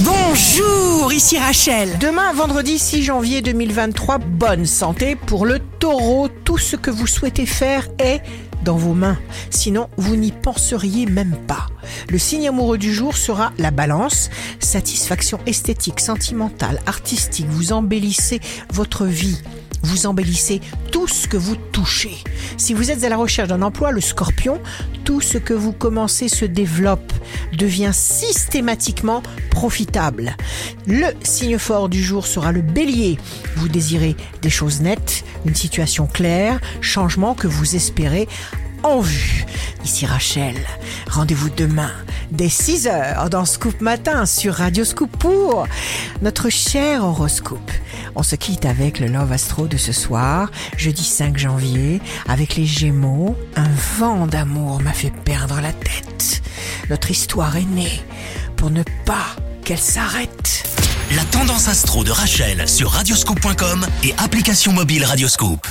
Bonjour, ici Rachel. Demain, vendredi 6 janvier 2023, bonne santé pour le taureau. Tout ce que vous souhaitez faire est dans vos mains. Sinon, vous n'y penseriez même pas. Le signe amoureux du jour sera la balance. Satisfaction esthétique, sentimentale, artistique. Vous embellissez votre vie. Vous embellissez tout ce que vous touchez. Si vous êtes à la recherche d'un emploi, le scorpion, tout ce que vous commencez se développe, devient systématiquement profitable. Le signe fort du jour sera le bélier. Vous désirez des choses nettes, une situation claire, changement que vous espérez en vue. Ici Rachel, rendez-vous demain dès 6h dans Scoop Matin sur Radio Scoop pour notre cher horoscope. On se quitte avec le Love Astro de ce soir, jeudi 5 janvier, avec les Gémeaux. Un vent d'amour m'a fait perdre la tête. Notre histoire est née pour ne pas qu'elle s'arrête. La tendance astro de Rachel sur radioscope.com et application mobile Radioscope.